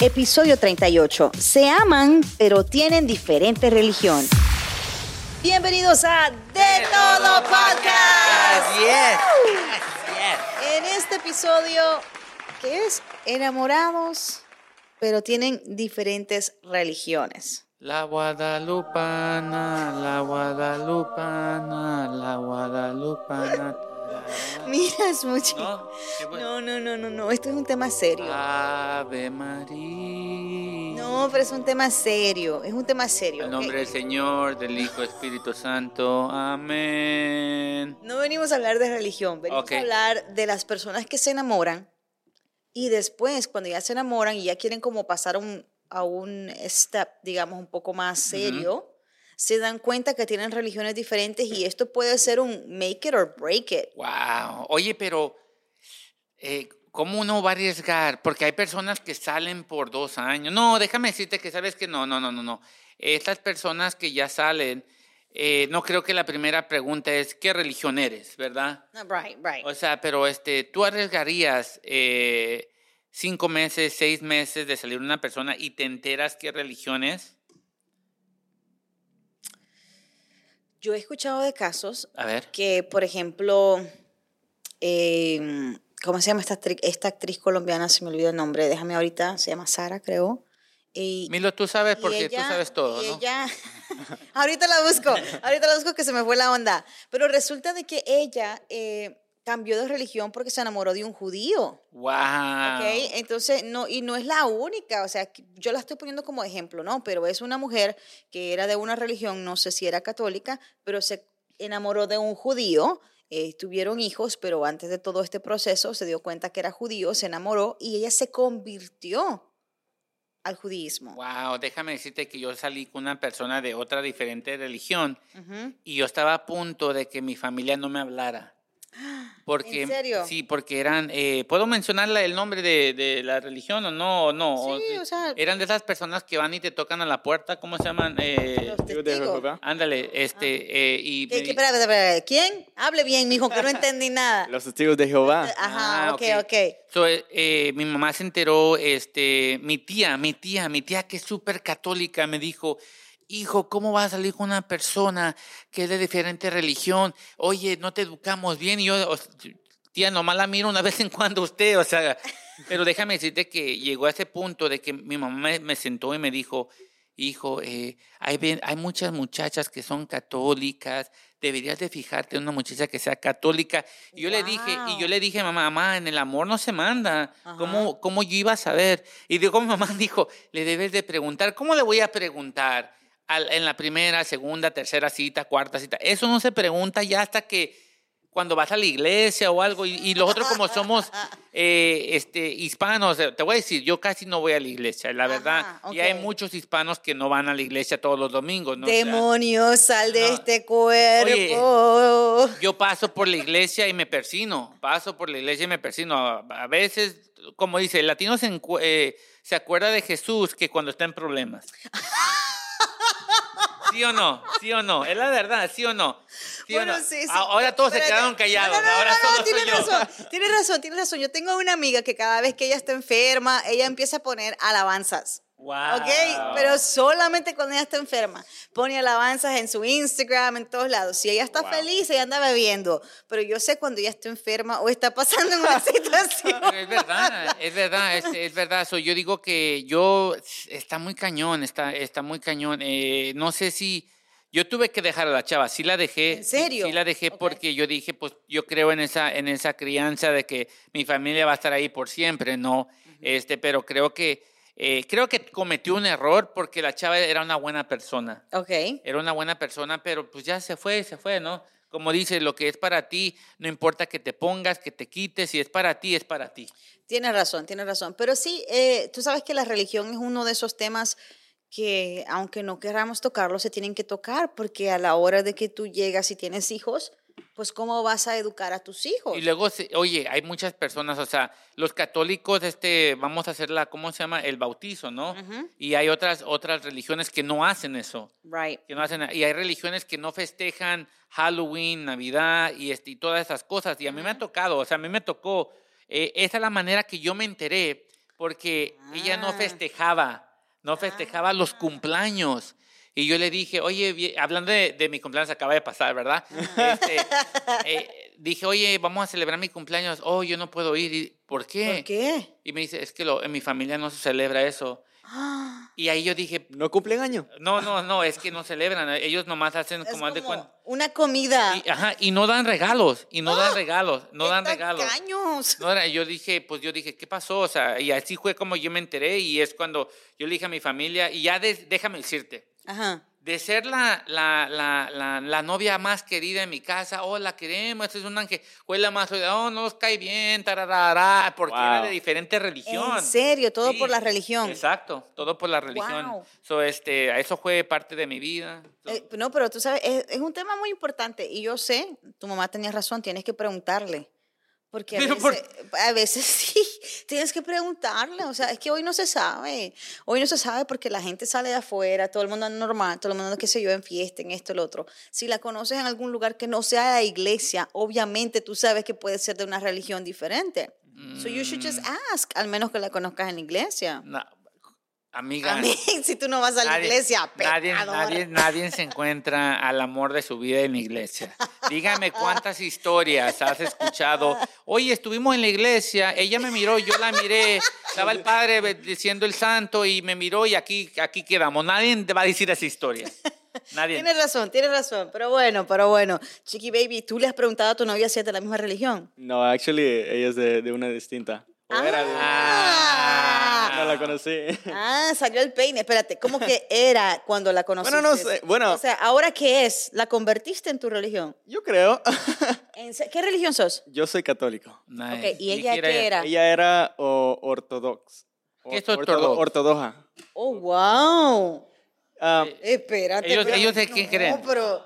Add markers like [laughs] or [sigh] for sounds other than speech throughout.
Episodio 38. Se aman, pero tienen diferente religión. Bienvenidos a De, Todo Podcast. Yes, En este episodio, que es enamorados, pero tienen diferentes religiones. La Guadalupana, la Guadalupana, la Guadalupana. Mira, es mucho. ¿No? No, no, no, no, no. Esto es un tema serio. Ave María. No, pero es un tema serio. Es un tema serio. En nombre del Señor, del Hijo, Espíritu Santo. Amén. No venimos a hablar de religión, venimos a hablar de las personas que se enamoran y después, cuando ya se enamoran y ya quieren como pasar un, a un step, digamos, un poco más serio, se dan cuenta que tienen religiones diferentes y esto puede ser un make it or break it. Wow. Oye, pero eh, ¿cómo uno va a arriesgar? Porque hay personas que salen por dos años. No, déjame decirte que sabes que no, no, no, no, no. Estas personas que ya salen, eh, no creo que la primera pregunta es ¿qué religión eres, verdad? Ah, Right, right. O sea, pero este, tú arriesgarías eh, cinco meses, seis meses de salir una persona y te enteras qué religión es. Yo he escuchado de casos A ver. que, por ejemplo, eh, ¿cómo se llama esta actriz, esta actriz colombiana? Se me olvidó el nombre, déjame ahorita, se llama Sara, creo. Y, Milo, tú sabes porque tú ella- sabes todo, ¿no? ella- [laughs] ahorita la busco, ahorita la busco que se me fue la onda. Pero resulta de que ella eh, cambió de religión porque se enamoró de un judío. Wow. ¿ok? Entonces, no, y no es la única, o sea, yo la estoy poniendo como ejemplo, ¿no? Pero es una mujer que era de una religión, no sé si era católica, pero se enamoró de un judío, eh, tuvieron hijos, pero antes de todo este proceso se dio cuenta que era judío, se enamoró y ella se convirtió al judaísmo. Wow, déjame decirte que yo salí con una persona de otra diferente religión y yo estaba a punto de que mi familia no me hablara. Porque, ¿En serio? Sí, porque eran, eh, ¿puedo mencionar el nombre de, de la religión o no? O no Sí, o sea- eran de esas personas que van y te tocan a la puerta, ¿cómo se llaman? Eh, Los testigos. ándale, este, eh, y... ¿Qué, me qué, di- espera, espera, espera, ¿Quién? Hable bien, mijo, que no entendí nada. Los testigos de Jehová. Ajá, Ah, ok, ok. ok. So, eh, eh, mi mamá se enteró, este, mi tía, mi tía, mi tía que es súper católica, me dijo, hijo, ¿cómo vas a salir con una persona que es de diferente religión? Oye, no te educamos bien. Y yo, tía, nomás la miro una [laughs] vez en cuando usted, o sea, pero déjame decirte que llegó a ese punto de que mi mamá me, sentó y me dijo, hijo, eh, hay, hay muchas muchachas que son católicas, deberías de fijarte en una muchacha que sea católica. Y yo le dije, y yo le dije, mamá, mamá, en el amor no se manda. Ajá. ¿Cómo, ¿Cómo yo iba a saber? Y digo, mi mamá [laughs] dijo, le debes de preguntar. ¿Cómo le voy a preguntar? Al- en la primera, segunda, tercera cita, cuarta cita. Eso no se pregunta ya hasta que cuando vas a la iglesia o algo. Y, y los otros como somos [laughs] eh, este, hispanos, eh, te voy a decir, yo casi no voy a la iglesia, la verdad. Y hay muchos hispanos que no van a la iglesia todos los domingos. ¿no? O sea, Demonios, sal de no. este cuerpo. yo paso por la iglesia y me persino, paso por la iglesia y me persino. A, veces, como dice, el latino se, eh, se acuerda de Jesús que cuando está en problemas. [laughs] ¿Sí o no? ¿Sí o no? Es la verdad, ¿sí o no? ¿Sí o Bueno, no? sí, sí. A- Ahora todos se Espérate. quedaron callados, No, no, ahora solo soy yo. razón, tienes razón, tienes razón. Yo tengo una amiga que cada vez que ella está enferma, ella empieza a poner alabanzas. Wow. ¿Ok? Pero solamente cuando ella está enferma. Pone alabanzas en su Instagram, en todos lados. Si ella está Wow. feliz, ella anda bebiendo. Pero yo sé cuando ella está enferma o está pasando una [laughs] situación. Pero es verdad, es verdad, es, es verdad. So, yo digo que yo, está muy cañón, está, está muy cañón. Eh, no sé si, yo tuve que dejar a la chava, sí la dejé. ¿En sí- serio? Sí, la dejé Ok. porque yo dije, pues yo creo en esa, en esa crianza de que mi familia va a estar ahí por siempre, ¿no? este, pero creo que, eh, creo que cometió un error porque la chava era una buena persona. Ok. Era una buena persona, pero pues ya se fue, se fue, ¿no? Como dice, lo que es para ti, no importa que te pongas, que te quites, si es para ti, es para ti. Tienes razón, tienes razón. Pero sí, eh, tú sabes que la religión es uno de esos temas que, aunque no queramos tocarlo, se tienen que tocar, porque a la hora de que tú llegas y tienes hijos, pues cómo vas a educar a tus hijos. Y luego, oye, hay muchas personas, o sea, los católicos, este, vamos a hacer la, ¿cómo se llama? El bautizo, ¿no? Y hay otras, otras religiones que no hacen eso. Right. Que no hacen, y hay religiones que no festejan Halloween, Navidad y, este, y todas esas cosas. Y a mí me ha tocado, o sea, a mí me tocó, eh, esa es la manera que yo me enteré porque ella no Ah. festejaba, no festejaba los cumpleaños. Y yo le dije, oye, hablando de, de mi cumpleaños, acaba de pasar, ¿verdad? Este, eh, dije, oye, vamos a celebrar mi cumpleaños. Oh, yo no puedo ir. Y, ¿Por qué? ¿Por qué? Y me dice, es que lo- en mi familia no se celebra eso. Ah, Y ahí yo dije, ¿No cumplen año? no, no, no, es que no celebran. Ellos nomás hacen es como como cuenta. una comida. Y, ajá, y no dan regalos, y no dan regalos, no ¡Qué dan regalos. tacaños! No era, yo dije, pues yo dije, ¿qué pasó? O sea, y así fue como yo me enteré y es cuando yo le dije a mi familia, y ya de- déjame decirte, Ajá. de ser la, la, la, la, la novia más querida en mi casa, oh, la queremos, es un ángel, la más, oh, no nos cae bien, tararara, porque era de Wow. diferente religión. En serio, todo Sí, por la religión. Exacto, todo por la religión. Wow. So, este, eso fue parte de mi vida. So, Eh, no, pero tú sabes, es, es un tema muy importante y yo sé, tu mamá tenía razón, tienes que preguntarle. Porque a Pero veces, por- a veces [laughs] sí, tienes que preguntarle. O sea, es que hoy no se sabe. Hoy no se sabe porque la gente sale de afuera, todo el mundo anda normal, todo el mundo, qué sé yo, en fiesta, en esto, el otro. Si la conoces en algún lugar que no sea la iglesia, obviamente tú sabes que puede ser de una religión diferente. So you should just Mm. ask, al menos que la conozcas en la iglesia. no, amiga. Amén. [laughs] Si tú no vas a la Nadie- iglesia, nadie, nadie, nadie se encuentra al amor de su vida en la iglesia. Dígame cuántas historias has escuchado. Oye, estuvimos en la iglesia, ella me miró, yo la miré, estaba el padre diciendo el santo y me miró y aquí, aquí quedamos. Nadie te va a decir esa historia. Nadie. Tienes razón, tienes razón. Pero bueno, pero bueno. Chiqui Baby, ¿tú le has preguntado a tu novia si es de la misma religión? No, actually, ella es de, de una distinta. O era de- Ah. No la conocí. Ah, salió el peine. Espérate, ¿cómo que era cuando la conociste? Bueno, no sé, bueno. O sea, ¿ahora qué es? ¿La convertiste en tu religión? Yo creo. ¿En se- ¿Qué religión sos? Yo soy católico. Nice. ¿y ella qué era? Ella era o, ortodox. ¿Qué es Ortodo- ortodox? Ortodoxa. Oh, wow. Ah, Espérate. Ellos- pero- ellos de qué no, creen? pero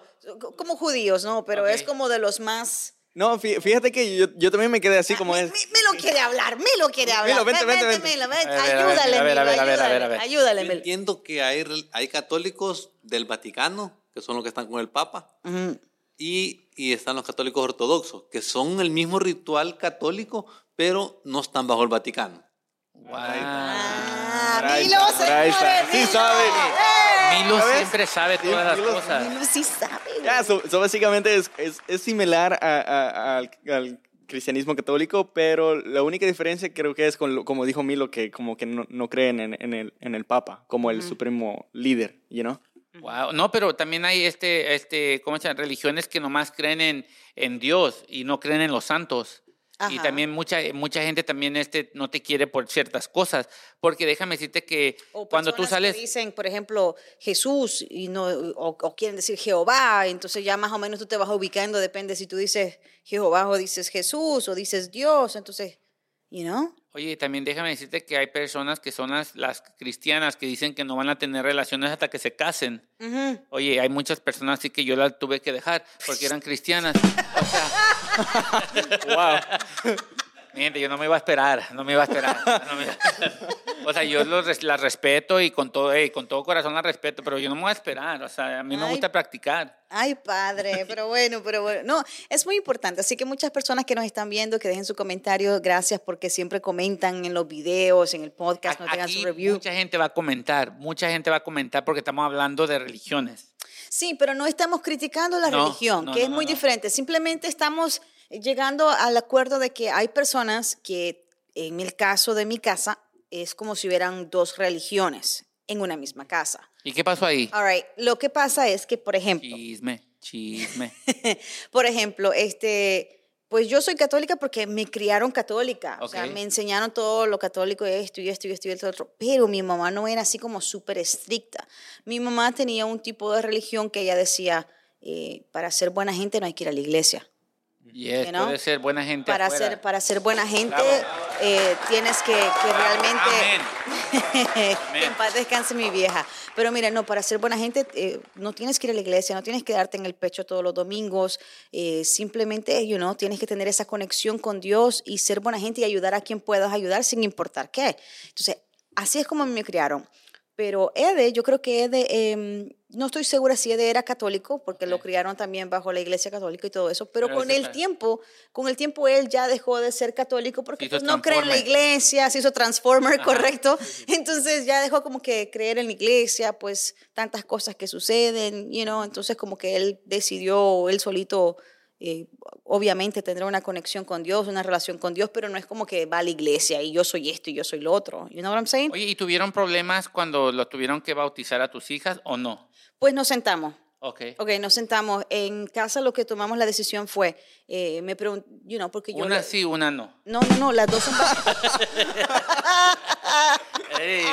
como judíos, ¿no? Pero es como de los más... no, fí- fíjate que yo, yo también me quedé así como es. me- me lo quiere hablar, me lo quiere hablar. Milo, vente, Ven, vente, Milo, ven, A ver, a ver, ayúdale, a ver, a Milo, ver, a ver, a ver, a ayúdale, ver. ayúdale, Yo Milo. entiendo que hay, hay católicos del Vaticano, que son los que están con el Papa, y, y están los católicos ortodoxos, que son el mismo ritual católico, pero no están bajo el Vaticano. Wow. Ah, Milo, señores, Sí Milo. sabe. ¡Eh! Milo ¿Ya ves? siempre sabe todas las Milo- cosas. Milo sí sabe. güey. Ya, so, so básicamente es, es, es similar a- a- al, al cristianismo católico, pero la única diferencia creo que es, con lo- como dijo Milo, que como que no, no creen en, en el, en el Papa como el supremo líder, you know? Wow. No, pero también hay este, este, ¿cómo se llama? Religiones que nomás creen en, en Dios y no creen en los santos. Y Ajá. también mucha, mucha gente también este, no te quiere por ciertas cosas. Porque déjame decirte que O cuando tú sales... que dicen, por ejemplo, Jesús y no, o, o quieren decir Jehová, entonces ya más o menos tú te vas ubicando, depende si tú dices Jehová o dices Jesús o dices Dios, entonces, you know? Oye, también déjame decirte que hay personas que son las, las cristianas que dicen que no van a tener relaciones hasta que se casen. Oye, hay muchas personas así que yo las tuve que dejar porque eran cristianas. O sea, [laughs] ¡Wow! [laughs] Miente, yo no me iba a esperar, no me iba a esperar. no me iba a- O sea, yo los las respeto y con todo, eh, con todo corazón las respeto, pero yo no me voy a esperar. O sea, a mí me Ay. gusta practicar. Ay, padre, pero bueno, pero bueno. No, es muy importante. Así que muchas personas que nos están viendo, que dejen su comentario. Gracias porque siempre comentan en los videos, en el podcast, dejan Aquí su review. mucha gente va a comentar, mucha gente va a comentar porque estamos hablando de religiones. Sí, pero no estamos criticando la No, religión, no, que no, es no, muy no. diferente. Simplemente estamos llegando al acuerdo de que hay personas que, en el caso de mi casa, es como si hubieran dos religiones en una misma casa. ¿Y qué pasó ahí? All right, lo que pasa es que, por ejemplo, Chisme, chisme. [laughs] por ejemplo, este, pues yo soy católica porque me criaron católica, o sea, me enseñaron todo lo católico, esto y esto y esto y esto y otro, pero mi mamá no era así como súper estricta. Mi mamá tenía un tipo de religión que ella decía, eh, para ser buena gente no hay que ir a la iglesia. Yes, You know? puede ser buena gente Para afuera. ser, para ser buena gente Bravo. Eh, tienes que, que realmente... Amén. [laughs] que en paz descanse mi vieja. Pero mira, no, para ser buena gente eh, no tienes que ir a la iglesia, no tienes que darte en el pecho todos los domingos. eh, simplemente, you know, tienes que tener esa conexión con Dios y ser buena gente y ayudar a quien puedas ayudar sin importar qué. Entonces, así es como me criaron. Pero Ede, yo creo que Ede, em, no estoy segura si Ede era católico, porque lo Ok. criaron también bajo la iglesia católica y todo eso, pero, Pero con el está- tiempo, con el tiempo él ya dejó de ser católico porque pues, no cree en la iglesia, se hizo Transformer, correcto. Entonces ya dejó como que creer en la iglesia, pues tantas cosas que suceden, you know, entonces como que él decidió él solito eh, obviamente tendrá una conexión con Dios, una relación con Dios, pero no es como que va a la iglesia y yo soy esto y yo soy lo otro. You know what I'm saying? Oye, ¿y tuvieron problemas cuando lo tuvieron que bautizar a tus hijas o no? Pues nos sentamos. Ok. Ok, nos sentamos. En casa lo que tomamos la decisión fue, eh, me pregunté, you know, porque yo... Una le- sí, una no. No, no, no, las dos son... [laughs] Ey,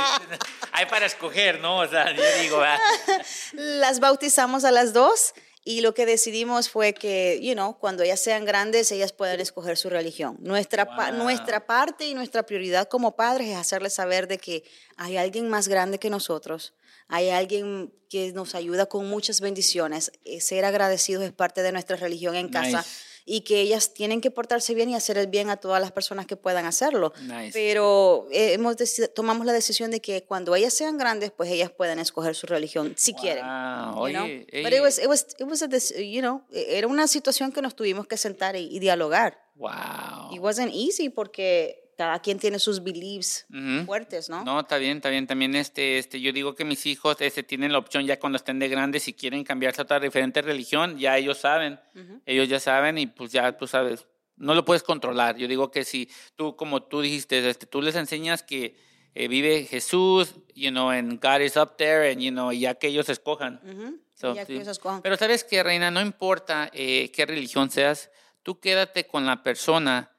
hay para escoger, ¿no? O sea, yo digo, ah, [laughs] las bautizamos a las dos y lo que decidimos fue que, you know, cuando ellas sean grandes, ellas puedan escoger su religión. Nuestra, pa- Wow. nuestra parte y nuestra prioridad como padres es hacerles saber de que hay alguien más grande que nosotros, hay alguien que nos ayuda con muchas bendiciones. Eh, Ser agradecidos es parte de nuestra religión en casa. Nice. Y que ellas tienen que portarse bien y hacer el bien a todas las personas que puedan hacerlo. Nice. Pero eh, hemos tomamos la decisión de que cuando ellas sean grandes, pues ellas puedan escoger su religión si quieren. Wow, e- era una situación que nos tuvimos que sentar y, y dialogar. wow. It wasn't easy porque cada quien tiene sus beliefs fuertes, ¿no? No, está bien, está bien. También este, este, yo digo que mis hijos este, tienen la opción ya cuando estén de grandes, si quieren cambiarse a otra diferente religión, ya ellos saben. Ellos ya saben y pues ya tú sabes, no lo puedes controlar. Yo digo que si tú, como tú dijiste, este, tú les enseñas que eh, vive Jesús, you know, and God is up there, and you know, ya que ellos escojan. Ujú. So, Ya que sí. ellos escojan. Pero sabes que, Reina, no importa eh, qué religión seas, tú quédate con la persona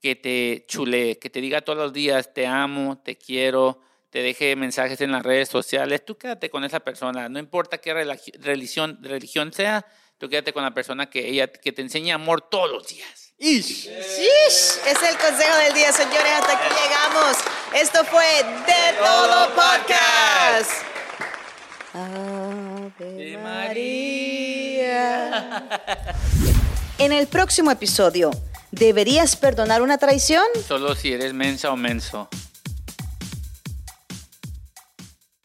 que te chule, que te diga todos los días, te amo, te quiero, te deje mensajes en las redes sociales, tú quédate con esa persona, no importa qué religi- religión, religión sea, tú quédate con la persona que ella que te enseña amor todos los días. Ish. Shish, es el consejo del día, señores. Hasta aquí llegamos. Esto fue De Todo Podcast. Ave María. En el próximo episodio, ¿deberías perdonar una traición? Solo si eres mensa o menso.